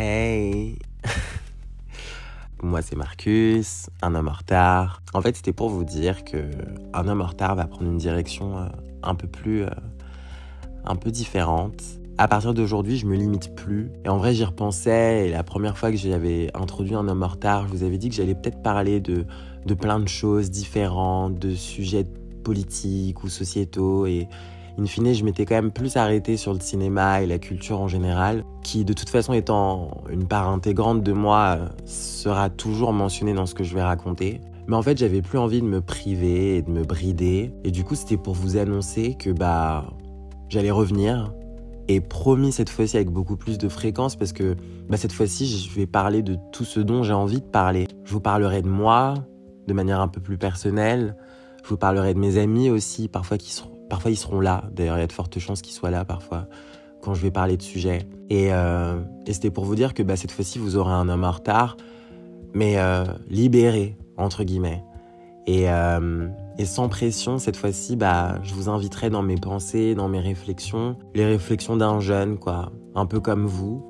Hey Moi c'est Marcus, un homme en retard. En fait c'était pour vous dire que un homme en retard va prendre une direction euh, un peu plus... Euh, un peu différente. À partir d'aujourd'hui, je me limite plus. Et en vrai, j'y repensais. Et la première fois que j'avais introduit un homme en retard, je vous avais dit que j'allais peut-être parler de, de plein de choses différentes, de sujets politiques ou sociétaux. Et, in fine, je m'étais quand même plus arrêté sur le cinéma et la culture en général, qui de toute façon étant une part intégrante de moi, sera toujours mentionnée dans ce que je vais raconter. Mais en fait, j'avais plus envie de me priver et de me brider. Et du coup, c'était pour vous annoncer que bah j'allais revenir. Et promis cette fois-ci avec beaucoup plus de fréquence parce que bah, cette fois-ci, je vais parler de tout ce dont j'ai envie de parler. Je vous parlerai de moi de manière un peu plus personnelle. Je vous parlerai de mes amis aussi, parfois qui seront Parfois, ils seront là. D'ailleurs, il y a de fortes chances qu'ils soient là parfois quand je vais parler de sujets. Et, euh, c'était pour vous dire que bah, cette fois-ci, vous aurez un homme en retard, mais euh, libéré, entre guillemets. Et, euh, et sans pression, cette fois-ci, bah, je vous inviterai dans mes pensées, dans mes réflexions, les réflexions d'un jeune, quoi. Un peu comme vous,